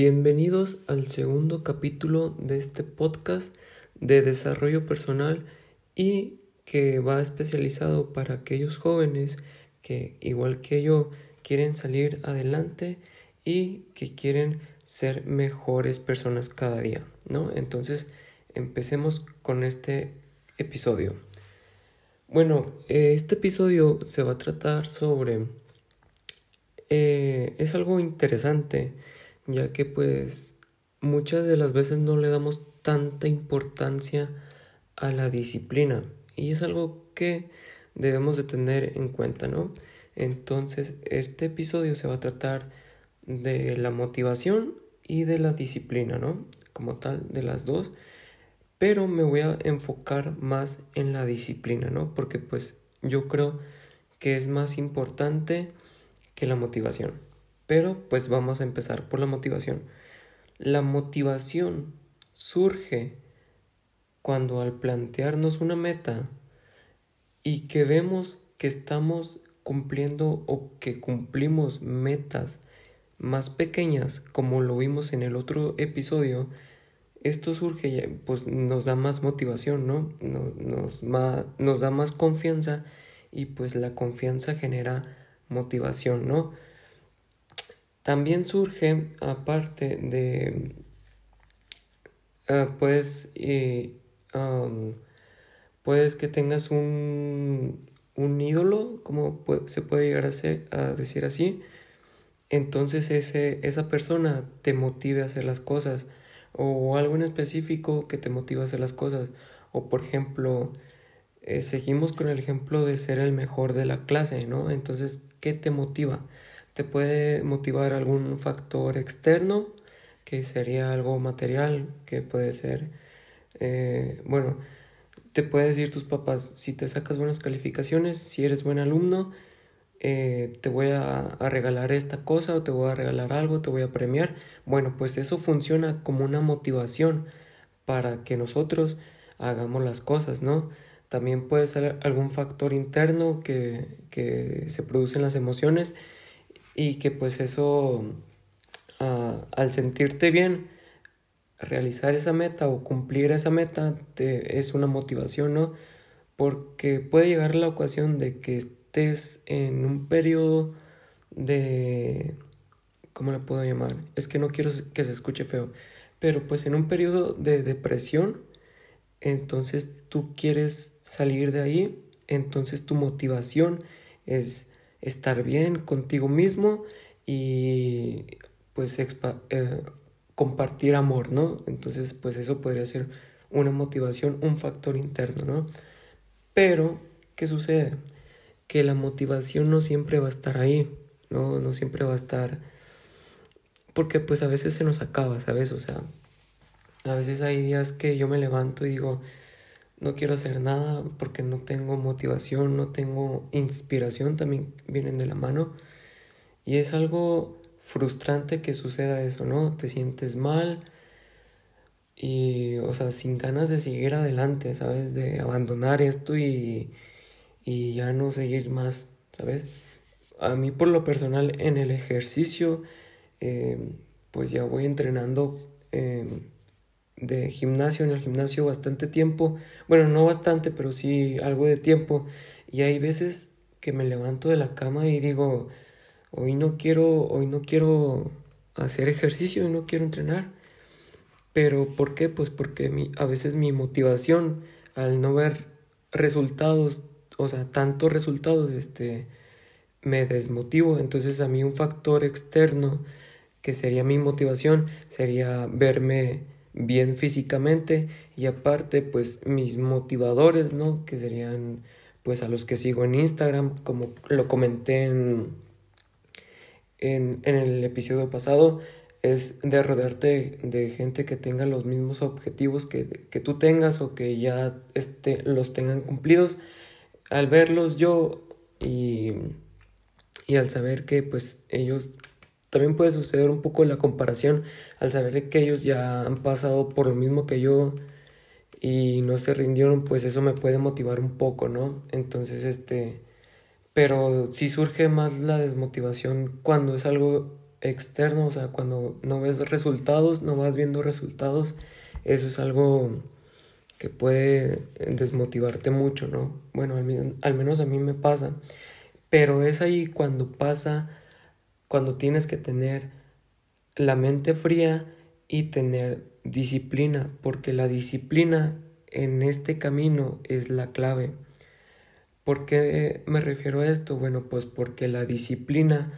Bienvenidos al segundo capítulo de este podcast de desarrollo personal y que va especializado para aquellos jóvenes que igual que yo quieren salir adelante y que quieren ser mejores personas cada día, ¿no? Entonces, empecemos con este episodio. Bueno, eh, este episodio se va a tratar sobre... Eh, es algo interesante, ya que pues muchas de las veces no le damos tanta importancia a la disciplina y es algo que debemos de tener en cuenta, ¿no? Entonces, este episodio se va a tratar de la motivación y de la disciplina, ¿no? Como tal, de las dos pero me voy a enfocar más en la disciplina, ¿no? Porque pues yo creo que es más importante que la motivación. Pero pues vamos a empezar por la motivación. La motivación surge cuando al plantearnos una meta y que vemos que estamos cumpliendo o que cumplimos metas más pequeñas como lo vimos en el otro episodio, esto surge, pues nos da más motivación, ¿no? Nos, nos, nos da más confianza y pues la confianza genera motivación, ¿no? También surge, aparte de, uh, pues, puedes que tengas un, un ídolo, como se puede llegar a, ser, a decir así, entonces ese, esa persona te motive a hacer las cosas o algo en específico que te motiva a hacer las cosas. O por ejemplo, eh, seguimos con el ejemplo de ser el mejor de la clase, ¿no? Entonces, ¿qué te motiva? Te puede motivar algún factor externo, que sería algo material, que puede ser, eh, bueno, te puede decir tus papás, si te sacas buenas calificaciones, si eres buen alumno, eh, te voy a, regalar esta cosa o te voy a regalar algo, te voy a premiar. Bueno, pues eso funciona como una motivación para que nosotros hagamos las cosas, ¿no? También puede ser algún factor interno que, que se produce en las emociones y que pues eso, ah, al sentirte bien, realizar esa meta o cumplir esa meta te, es una motivación, ¿no? Porque puede llegar la ocasión de que estés en un periodo de... ¿Cómo le puedo llamar? Es que no quiero que se escuche feo. Pero pues en un periodo de depresión, entonces tú quieres salir de ahí, entonces tu motivación es estar bien contigo mismo y pues eh, compartir amor, ¿no? Entonces pues eso podría ser una motivación, un factor interno, ¿no? Pero, ¿qué sucede? que la motivación no siempre va a estar ahí, ¿no? No siempre va a estar... Porque pues a veces se nos acaba, ¿sabes? O sea, a veces hay días que yo me levanto y digo, no quiero hacer nada porque no tengo motivación, no tengo inspiración, también vienen de la mano. Y es algo frustrante que suceda eso, ¿no? Te sientes mal y, o sea, sin ganas de seguir adelante, ¿sabes? De abandonar esto y, y ya no seguir más, ¿sabes? A mí por lo personal en el ejercicio, em, pues ya voy entrenando em, de gimnasio en el gimnasio bastante tiempo, bueno, no bastante, pero sí algo de tiempo, y hay veces que me levanto de la cama y digo, hoy no quiero, hoy no quiero hacer ejercicio y no quiero entrenar. Pero ¿por qué? Pues porque mi, a veces mi motivación al no ver resultados o sea, tantos resultados, este, me desmotivo. Entonces a mí un factor externo que sería mi motivación sería verme bien físicamente y aparte pues mis motivadores, ¿no? Que serían pues a los que sigo en Instagram, como lo comenté en, en, el episodio pasado, es de rodearte de gente que tenga los mismos objetivos que, que tú tengas o que ya este, los tengan cumplidos al verlos yo y, y al saber que pues ellos también puede suceder un poco la comparación al saber que ellos ya han pasado por lo mismo que yo y no se rindieron, pues eso me puede motivar un poco, ¿no? Entonces, este, pero sí surge más la desmotivación cuando es algo externo, o sea, cuando no ves resultados, no vas viendo resultados, eso es algo que puede desmotivarte mucho, ¿no? Bueno, al, menos a mí me pasa. Pero es ahí cuando pasa, cuando tienes que tener la mente fría y tener disciplina, porque la disciplina en este camino es la clave. ¿Por qué me refiero a esto? Bueno, pues porque la disciplina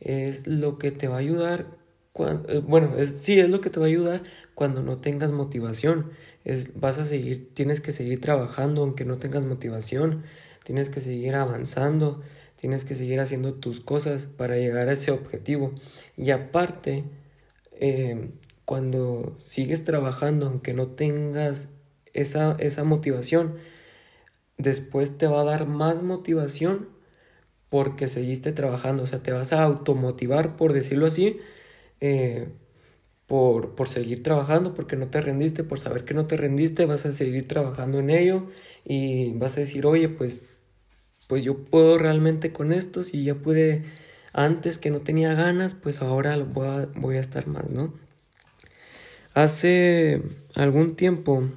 es lo que te va a ayudar, cuando, eh, bueno, sí, es lo que te va a ayudar cuando no tengas motivación. Es, vas a seguir, tienes que seguir trabajando aunque no tengas motivación, tienes que seguir avanzando, tienes que seguir haciendo tus cosas para llegar a ese objetivo. Y aparte, eh, cuando sigues trabajando aunque no tengas esa, esa motivación, después te va a dar más motivación porque seguiste trabajando, o sea, te vas a automotivar, por decirlo así, eh, por, por, seguir trabajando, porque no te rendiste, por saber que no te rendiste, vas a seguir trabajando en ello y vas a decir, oye, pues, pues yo puedo realmente con esto, si ya pude antes que no tenía ganas, pues ahora voy a, voy a estar más, ¿no? Hace algún tiempo,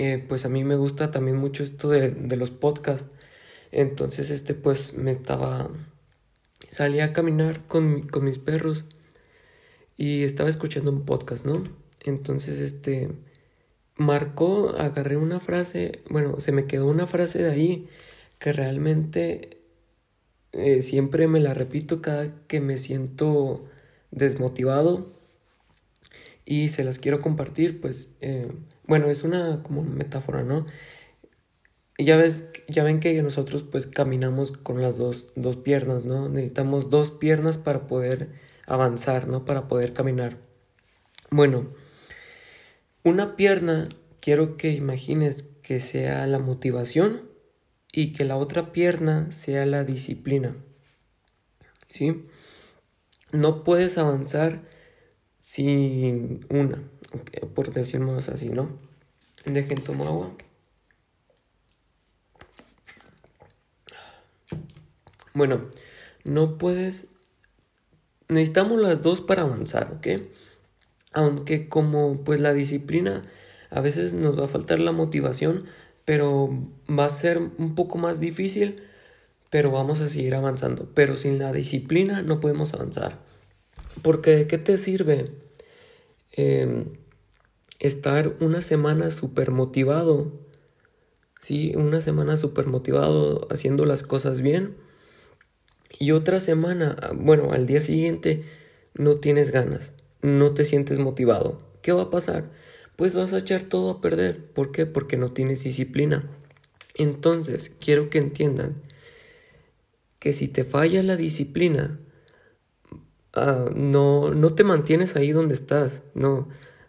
eh, pues a mí me gusta también mucho esto de, de los podcasts, entonces este pues me estaba, salí a caminar con, con mis perros y estaba escuchando un podcast, ¿no? Entonces, este, marcó, agarré una frase, bueno, se me quedó una frase de ahí que realmente eh, siempre me la repito cada que me siento desmotivado y se las quiero compartir, pues, eh, bueno, es una como metáfora, ¿no? Ya ves, ya ven que nosotros pues caminamos con las dos, dos piernas, ¿no? Necesitamos dos piernas para poder avanzar, ¿no? Para poder caminar. Bueno, una pierna quiero que imagines que sea la motivación y que la otra pierna sea la disciplina. ¿Sí? No puedes avanzar sin una, por decirlo así, ¿no? Dejen tomar agua. Bueno, no puedes necesitamos las dos para avanzar, ¿ok? Aunque como pues la disciplina a veces nos va a faltar la motivación, pero va a ser un poco más difícil, pero vamos a seguir avanzando. Pero sin la disciplina no podemos avanzar. Porque ¿de qué te sirve em, estar una semana súper motivado? Sí, una semana súper motivado haciendo las cosas bien y otra semana, bueno, al día siguiente no tienes ganas, no te sientes motivado. ¿Qué va a pasar? Pues vas a echar todo a perder. ¿Por qué? Porque no tienes disciplina. Entonces, quiero que entiendan que si te falla la disciplina, ah, no, no te mantienes ahí donde estás, no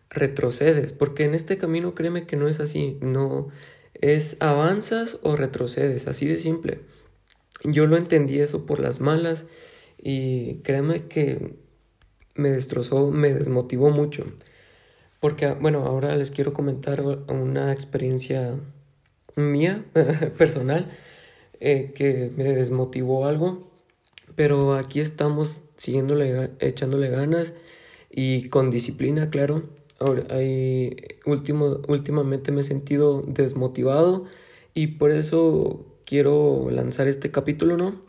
retrocedes, porque en este camino créeme que no es así, no es avanzas o retrocedes, así de simple. Yo lo entendí eso por las malas y créeme que me destrozó, me desmotivó mucho. Porque, bueno, ahora les quiero comentar una experiencia mía, personal, eh, que me desmotivó algo. Pero aquí estamos siguiéndole, echándole ganas y con disciplina, claro. Ahora, último, últimamente me he sentido desmotivado y por eso quiero lanzar este capítulo, ¿no?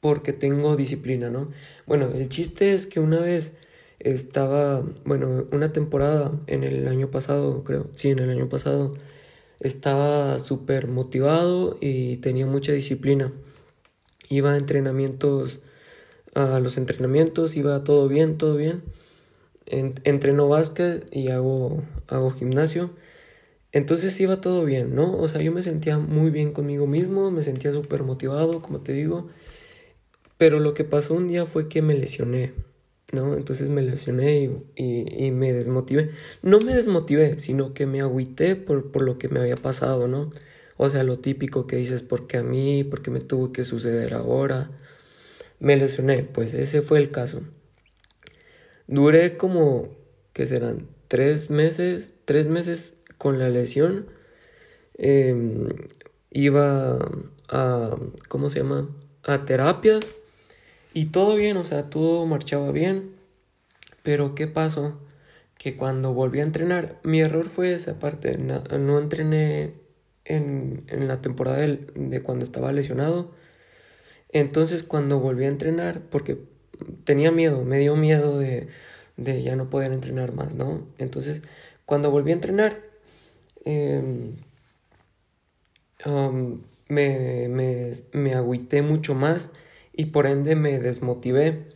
Porque tengo disciplina, ¿no? Bueno, el chiste es que una vez estaba, bueno, una temporada en el año pasado, creo, sí, en el año pasado, estaba súper motivado y tenía mucha disciplina. Iba a entrenamientos, a los entrenamientos, iba todo bien, todo bien. entreno básquet y hago, hago gimnasio. Entonces iba todo bien, ¿no? O sea, yo me sentía muy bien conmigo mismo, me sentía súper motivado, como te digo. Pero lo que pasó un día fue que me lesioné, ¿no? Entonces me lesioné y, me desmotivé. No me desmotivé, sino que me agüité por, por, lo que me había pasado, ¿no? O sea, lo típico que dices, ¿por qué a mí? ¿Por qué me tuvo que suceder ahora? Me lesioné, pues ese fue el caso. Duré como, ¿qué serán? Tres meses, tres meses con la lesión, em, iba a, ¿cómo se llama? A terapias Y todo bien, o sea, todo marchaba bien. Pero ¿qué pasó? Que cuando volví a entrenar, mi error fue esa parte. No, entrené en, en, la temporada de, cuando estaba lesionado. Entonces cuando volví a entrenar, porque tenía miedo, me dio miedo de, de ya no poder entrenar más, ¿no? Entonces cuando volví a entrenar, em, me, me, me agüité mucho más y por ende me desmotivé.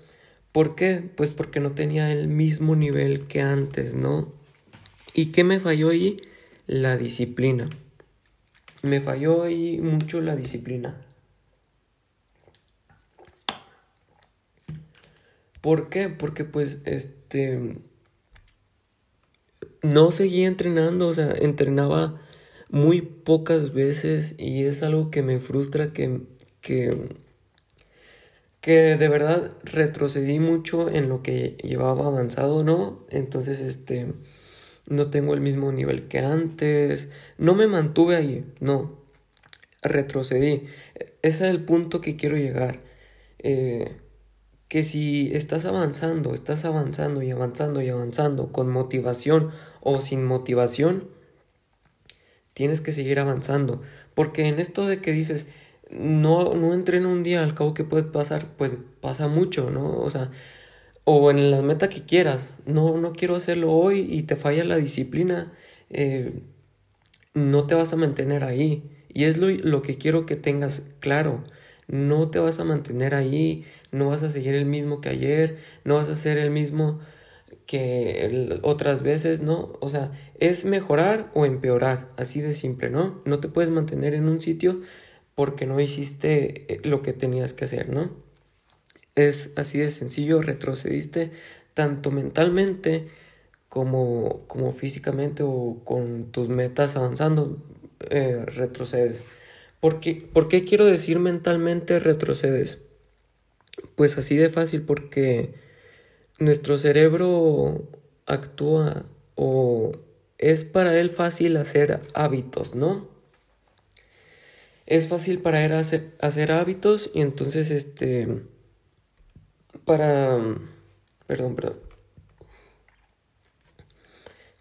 ¿Por qué? Pues porque no tenía el mismo nivel que antes, ¿no? ¿Y qué me falló ahí? La disciplina. Me falló ahí mucho la disciplina. ¿Por qué? Porque pues este no seguía entrenando, o sea, entrenaba muy pocas veces y es algo que me frustra que, que, que de verdad retrocedí mucho en lo que llevaba avanzado, ¿no? Entonces, este, no tengo el mismo nivel que antes, no me mantuve ahí, no, retrocedí. Ese es el punto que quiero llegar. Eh, que si estás avanzando, estás avanzando y avanzando y avanzando con motivación o sin motivación, tienes que seguir avanzando. Porque en esto de que dices, no, no entreno un día, al cabo que puede pasar, pues pasa mucho, ¿no? O sea, o en la meta que quieras, no, no quiero hacerlo hoy y te falla la disciplina, eh, no te vas a mantener ahí. Y es lo, lo que quiero que tengas claro. No te vas a mantener ahí, no vas a seguir el mismo que ayer, no vas a ser el mismo que otras veces, ¿no? O sea, es mejorar o empeorar, así de simple, ¿no? No te puedes mantener en un sitio porque no hiciste eh, lo que tenías que hacer, ¿no? Es así de sencillo, retrocediste tanto mentalmente como, como físicamente o con tus metas avanzando, eh, retrocedes. ¿Por qué, ¿Por qué quiero decir mentalmente retrocedes? Pues así de fácil porque nuestro cerebro actúa o es para él fácil hacer hábitos, ¿no? Es fácil para hacer, hacer hábitos y entonces este para perdón, perdón.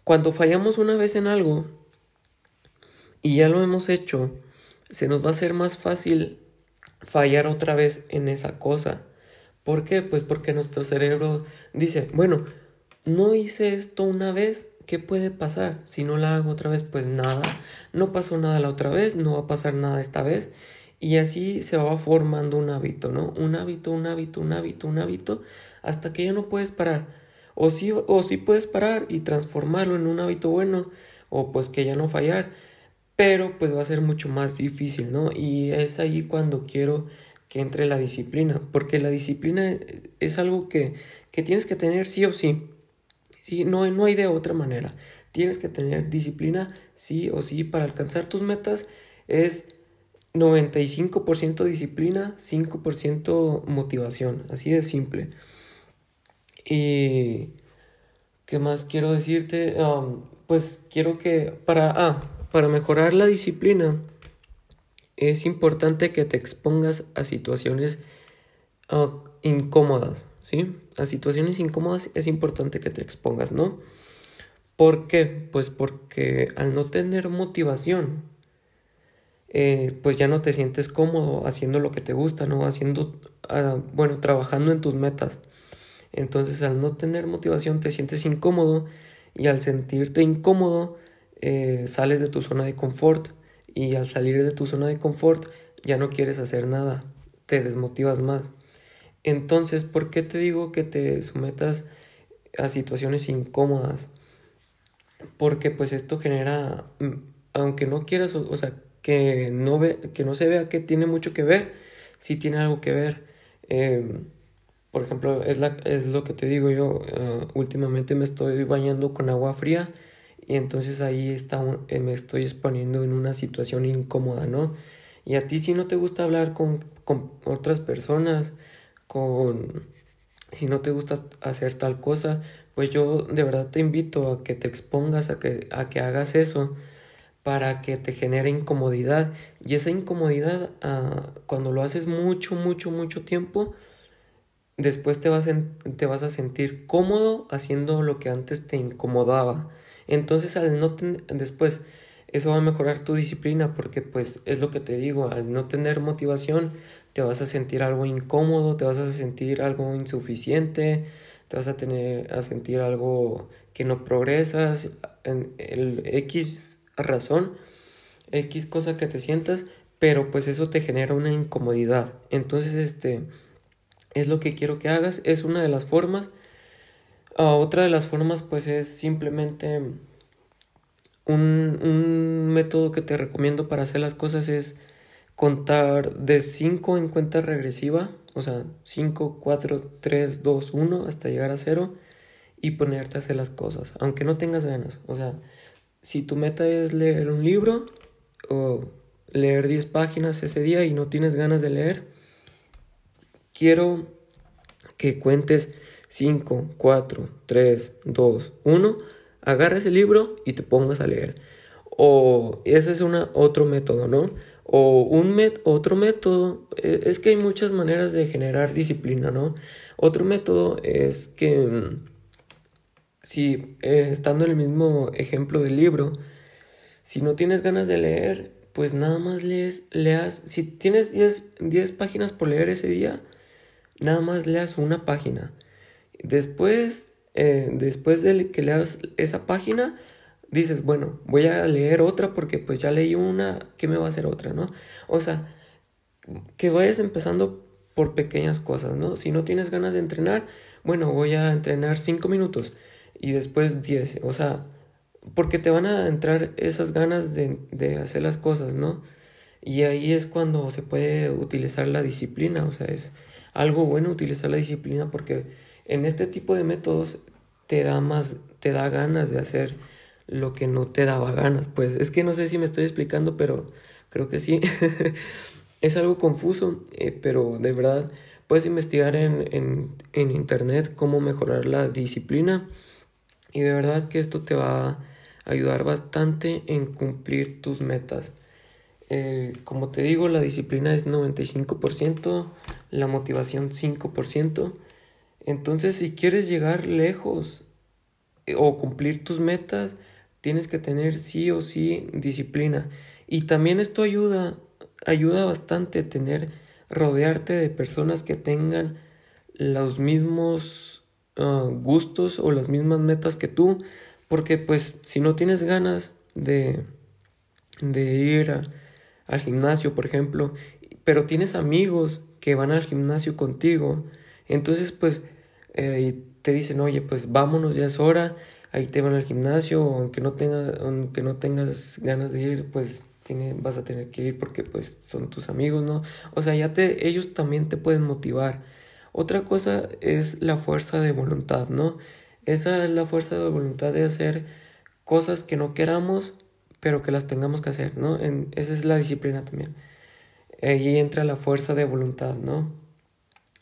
Cuando fallamos una vez en algo y ya lo hemos hecho, se nos va a hacer más fácil fallar otra vez en esa cosa. ¿Por qué? Pues porque nuestro cerebro dice, bueno, no hice esto una vez, ¿qué puede pasar? Si no la hago otra vez, pues nada, no pasó nada la otra vez, no va a pasar nada esta vez. Y así se va formando un hábito, ¿no? Un hábito, un hábito, un hábito, un hábito, hasta que ya no puedes parar. O sí, o sí puedes parar y transformarlo en un hábito bueno, o pues que ya no fallar, pero pues va a ser mucho más difícil, ¿no? Y es ahí cuando quiero que entre la disciplina, porque la disciplina es algo que, que tienes que tener sí o sí. Sí no, no hay de otra manera. Tienes que tener disciplina sí o sí para alcanzar tus metas. Es 95% disciplina, 5% motivación. Así de simple. Y... ¿Qué más quiero decirte? Pues quiero que para, ah, para mejorar la disciplina es importante que te expongas a situaciones ah, incómodas, ¿sí? A situaciones incómodas es importante que te expongas, ¿no? ¿Por qué? Pues porque al no tener motivación, eh, pues ya no te sientes cómodo haciendo lo que te gusta, ¿no? Haciendo, ah, bueno, trabajando en tus metas. Entonces al no tener motivación te sientes incómodo y al sentirte incómodo eh, sales de tu zona de confort y al salir de tu zona de confort ya no quieres hacer nada, te desmotivas más. Entonces, ¿por qué te digo que te sometas a situaciones incómodas? Porque pues esto genera, mm, aunque no quieras, o sea, que no, ve, que no se vea que tiene mucho que ver, sí tiene algo que ver. Em, por ejemplo, es, la, es lo que te digo yo, eh, últimamente me estoy bañando con agua fría y entonces ahí está eh, me estoy exponiendo en una situación incómoda, ¿no? Y a ti si no te gusta hablar con, con otras personas, con si no te gusta hacer tal cosa, pues yo de verdad te invito a que te expongas, a que, a que hagas eso para que te genere incomodidad. Y esa incomodidad, ah, cuando lo haces mucho, mucho, mucho tiempo, después te vas, te vas a sentir cómodo haciendo lo que antes te incomodaba. Entonces, al no después, eso va a mejorar tu disciplina porque pues es lo que te digo, al no tener motivación te vas a sentir algo incómodo, te vas a sentir algo insuficiente, te vas a tener a sentir algo que no progresas en el X razón, X cosa que te sientas, pero pues eso te genera una incomodidad. Entonces, este es lo que quiero que hagas, es una de las formas. Ah, otra de las formas pues es simplemente un, un método que te recomiendo para hacer las cosas es contar de 5 en cuenta regresiva, o sea, 5, 4, 3, 2, 1 hasta llegar a 0 y ponerte a hacer las cosas, aunque no tengas ganas. O sea, si tu meta es leer un libro o leer 10 páginas ese día y no tienes ganas de leer, quiero que cuentes 5, 4, 3, 2, 1, agarres el libro y te pongas a leer. O ese es una, otro método, ¿no? O un otro método, e, es que hay muchas maneras de generar disciplina, ¿no? Otro método es que mm, si eh, estando en el mismo ejemplo del libro, si no tienes ganas de leer, pues nada más lees, leas, si tienes 10, páginas por leer ese día, nada más leas una página. Después, eh, después de que leas esa página, dices, bueno, voy a leer otra porque pues ya leí una, ¿qué me va a hacer otra, no? O sea, que vayas empezando por pequeñas cosas, ¿no? Si no tienes ganas de entrenar, bueno, voy a entrenar 5 minutos y después 10, o sea, porque te van a entrar esas ganas de, de hacer las cosas, ¿no? Y ahí es cuando se puede utilizar la disciplina, o sea, es algo bueno utilizar la disciplina porque en este tipo de métodos te da más, te da ganas de hacer lo que no te daba ganas. Pues es que no sé si me estoy explicando, pero creo que sí. es algo confuso, eh, pero de verdad puedes investigar en, en, en, internet cómo mejorar la disciplina y de verdad que esto te va a ayudar bastante en cumplir tus metas. Eh, como te digo, la disciplina es 95%, la motivación 5%. Entonces, si quieres llegar lejos eh, o cumplir tus metas, tienes que tener sí o sí disciplina. Y también esto ayuda, ayuda bastante tener, rodearte de personas que tengan los mismos ah, gustos o las mismas metas que tú. Porque pues si no tienes ganas de, de ir al gimnasio, por ejemplo, pero tienes amigos que van al gimnasio contigo, entonces pues eh, te dicen, oye, pues vámonos, ya es hora, ahí te van al gimnasio, aunque no, tenga, aunque no tengas ganas de ir, pues vas a tener que ir porque pues son tus amigos, ¿no? O sea, ya te, ellos también te pueden motivar. Otra cosa es la fuerza de voluntad, ¿no? Esa es la fuerza de voluntad de hacer cosas que no queramos, pero que las tengamos que hacer, ¿no? En, esa es la disciplina también. Ahí entra la fuerza de voluntad, ¿no?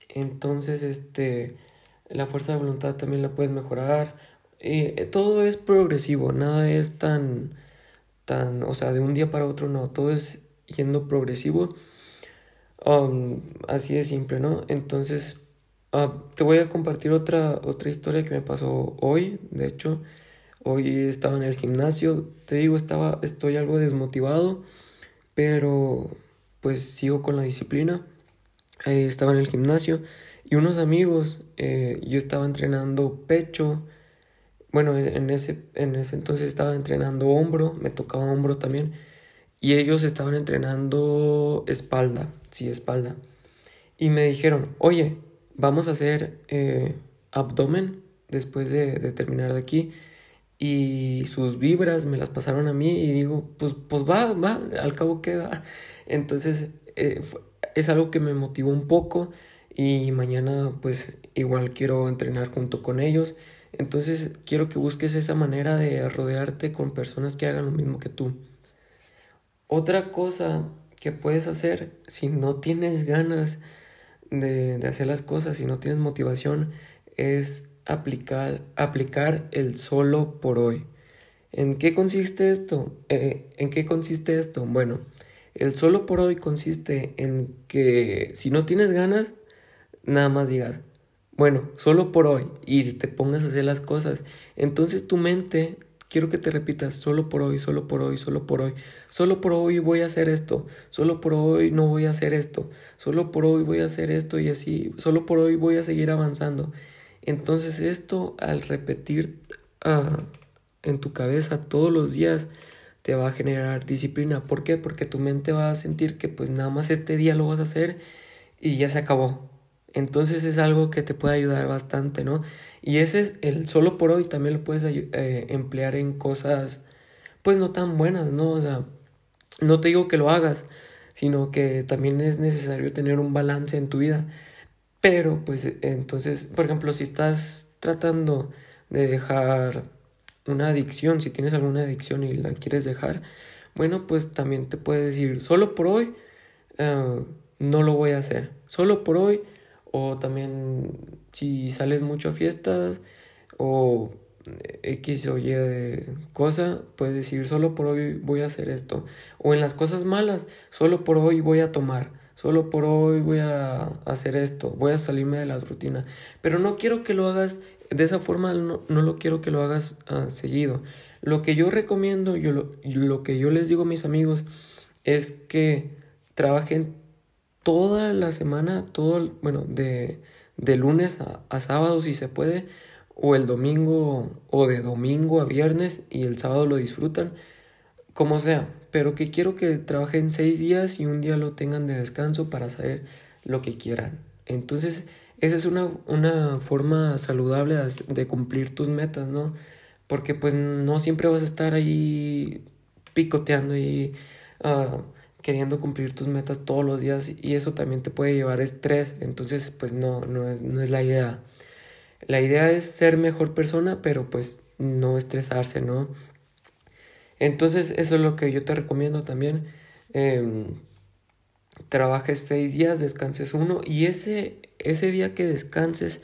Entonces, este, la fuerza de voluntad también la puedes mejorar eh, todo es progresivo, nada es tan, tan, o sea, de un día para otro, no, todo es yendo progresivo. Um, así de simple, ¿no? Entonces, ah, te voy a compartir otra, otra historia que me pasó hoy, de hecho, hoy estaba en el gimnasio, te digo, estaba, estoy algo desmotivado, pero pues sigo con la disciplina. estaba en el gimnasio y unos amigos, eh, yo estaba entrenando pecho, bueno, en ese, en ese entonces estaba entrenando hombro, me tocaba hombro también, y ellos estaban entrenando espalda, sí, espalda. Y me dijeron, oye, vamos a hacer eh, abdomen después de, terminar de aquí. Y sus vibras me las pasaron a mí y digo, pues, pues va, va, al cabo queda. Entonces eh, es algo que me motivó un poco y mañana pues igual quiero entrenar junto con ellos entonces quiero que busques esa manera de rodearte con personas que hagan lo mismo que tú. Otra cosa que puedes hacer si no tienes ganas de, hacer las cosas, si no tienes motivación, es aplicar, aplicar el solo por hoy. ¿En qué consiste esto? Eh, ¿En qué consiste esto? Bueno, el solo por hoy consiste en que si no tienes ganas, nada más digas, bueno, solo por hoy, y te pongas a hacer las cosas, entonces tu mente, quiero que te repitas, solo por hoy, solo por hoy, solo por hoy, solo por hoy voy a hacer esto, solo por hoy no voy a hacer esto, solo por hoy voy a hacer esto y así, solo por hoy voy a seguir avanzando. Entonces esto al repetir ah, en tu cabeza todos los días te va a generar disciplina. ¿Por qué? Porque tu mente va a sentir que pues nada más este día lo vas a hacer y ya se acabó. Entonces es algo que te puede ayudar bastante, ¿no? Y ese es el solo por hoy, también lo puedes eh, emplear en cosas pues no tan buenas, ¿no? O sea, no te digo que lo hagas, sino que también es necesario tener un balance en tu vida. Pero pues entonces, por ejemplo, si estás tratando de dejar una adicción, si tienes alguna adicción y la quieres dejar, bueno, pues también te puedes decir, solo por hoy eh, no lo voy a hacer, solo por hoy o también si sales mucho a fiestas o X o Y cosa, puedes decir solo por hoy voy a hacer esto. O en las cosas malas, solo por hoy voy a tomar. Solo por hoy voy a hacer esto, voy a salirme de la rutina. Pero no quiero que lo hagas de esa forma, no, lo quiero que lo hagas uh, seguido. Lo que yo recomiendo, yo lo, lo que yo les digo a mis amigos es que trabajen toda la semana, todo, bueno, de, de lunes a, a, sábado si se puede, o el domingo, o de domingo a viernes y el sábado lo disfrutan, como sea, pero que quiero que trabajen seis días y un día lo tengan de descanso para saber lo que quieran. Entonces, esa es una, una forma saludable de cumplir tus metas, ¿no? Porque pues no siempre vas a estar ahí picoteando y... Uh, queriendo cumplir tus metas todos los días y eso también te puede llevar estrés, entonces pues no, no es, no es la idea. La idea es ser mejor persona, pero pues no estresarse, ¿no? Entonces eso es lo que yo te recomiendo también. Em, trabajes seis días, descanses uno y ese, ese día que descanses,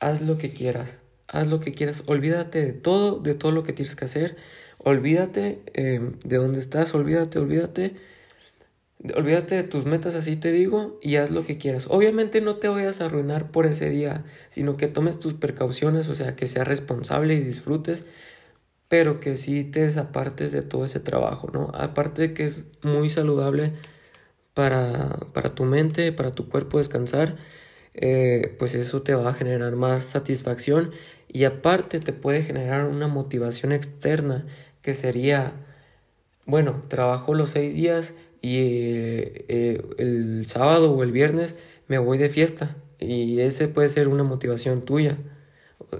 haz lo que quieras. Haz lo que quieras. Olvídate de todo, de todo lo que tienes que hacer. Olvídate em, de dónde estás, olvídate, olvídate Olvídate de tus metas, así te digo, y haz lo que quieras. Obviamente no te vayas a arruinar por ese día, sino que tomes tus precauciones, o sea, que seas responsable y disfrutes, pero que sí te desapartes de todo ese trabajo, ¿no? Aparte de que es muy saludable para, para tu mente, para tu cuerpo descansar, eh, pues eso te va a generar más satisfacción y aparte te puede generar una motivación externa que sería, bueno, trabajo los seis días, y eh, el sábado o el viernes me voy de fiesta y ese puede ser una motivación tuya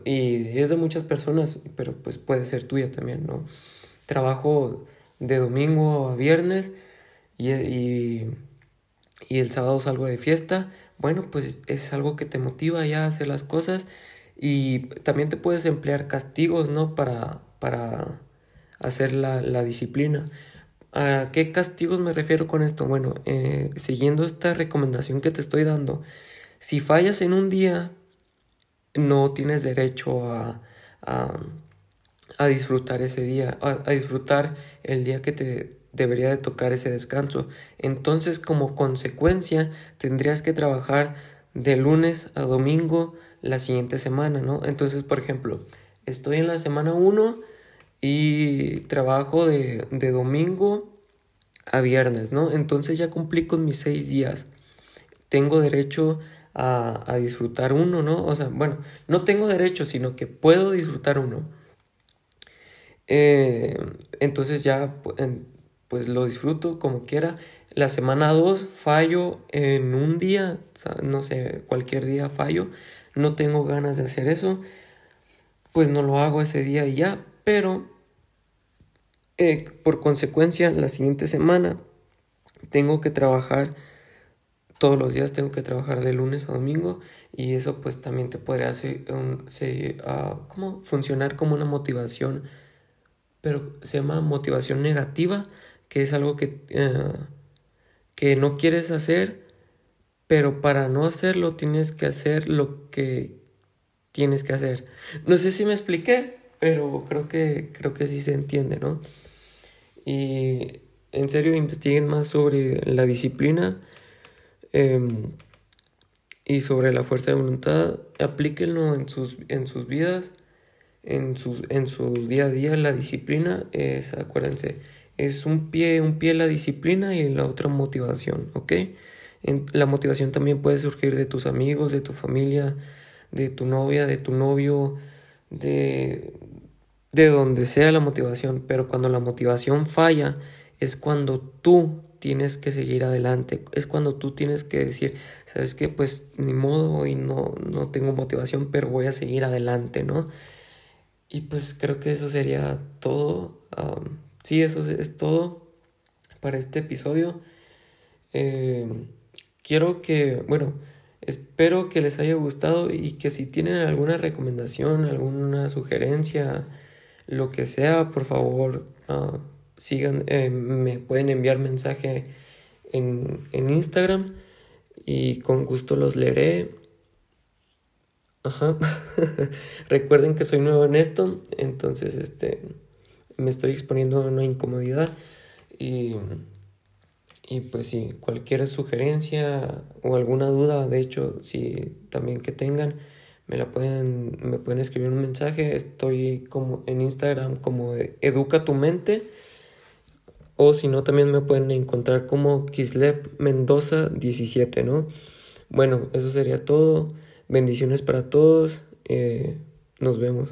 y es de muchas personas, pero pues puede ser tuya también, ¿no? Trabajo de domingo a viernes y, y, y el sábado salgo de fiesta, bueno, pues es algo que te motiva ya a hacer las cosas y también te puedes emplear castigos, ¿no? Para, para hacer la, la disciplina. ¿A qué castigos me refiero con esto? Bueno, eh, siguiendo esta recomendación que te estoy dando, si fallas en un día, no tienes derecho a, a, disfrutar ese día, a, a, disfrutar el día que te debería de tocar ese descanso. Entonces, como consecuencia, tendrías que trabajar de lunes a domingo la siguiente semana, ¿no? Entonces, por ejemplo, estoy en la semana 1 y trabajo de, de domingo a viernes, ¿no? Entonces ya cumplí con mis seis días. Tengo derecho a, a, disfrutar uno, ¿no? O sea, bueno, no tengo derecho, sino que puedo disfrutar uno. Eh, entonces ya, pues lo disfruto como quiera. La semana 2 fallo en un día, no sé, cualquier día fallo. No tengo ganas de hacer eso. Pues no lo hago ese día y ya pero eh, por consecuencia la siguiente semana tengo que trabajar todos los días tengo que trabajar de lunes a domingo y eso pues también te podría hacer uh, como funcionar como una motivación pero se llama motivación negativa que es algo que, uh, que no quieres hacer pero para no hacerlo tienes que hacer lo que tienes que hacer. No sé si me expliqué pero creo que, creo que sí se entiende, ¿no? Y en serio investiguen más sobre la disciplina. Em, y sobre la fuerza de voluntad, aplíquenlo en sus, en sus vidas, en, sus, en su día a día. La disciplina es, acuérdense, es un pie, un pie la disciplina y la otra motivación, ¿ok? la motivación también puede surgir de tus amigos, de tu familia, de tu novia, de tu novio, de, de donde sea la motivación, pero cuando la motivación falla es cuando tú tienes que seguir adelante, es cuando tú tienes que decir, sabes que pues ni modo, hoy no, no tengo motivación, pero voy a seguir adelante, ¿no? Y pues creo que eso sería todo. sí, eso es, todo para este episodio. Eh, quiero que, bueno, espero que les haya gustado y que si tienen alguna recomendación, alguna sugerencia, lo que sea, por favor, uh, sigan, eh, me pueden enviar mensaje en, en Instagram y con gusto los leeré. Ajá. Recuerden que soy nuevo en esto, entonces este me estoy exponiendo a una incomodidad y, y pues si cualquier sugerencia o alguna duda, de hecho, si también que tengan, me la pueden me pueden escribir un mensaje, estoy como en Instagram como educa tu mente o si no, también me pueden encontrar como Kislev Mendoza 17, ¿no? Bueno, eso sería todo. Bendiciones para todos. Eh, nos vemos.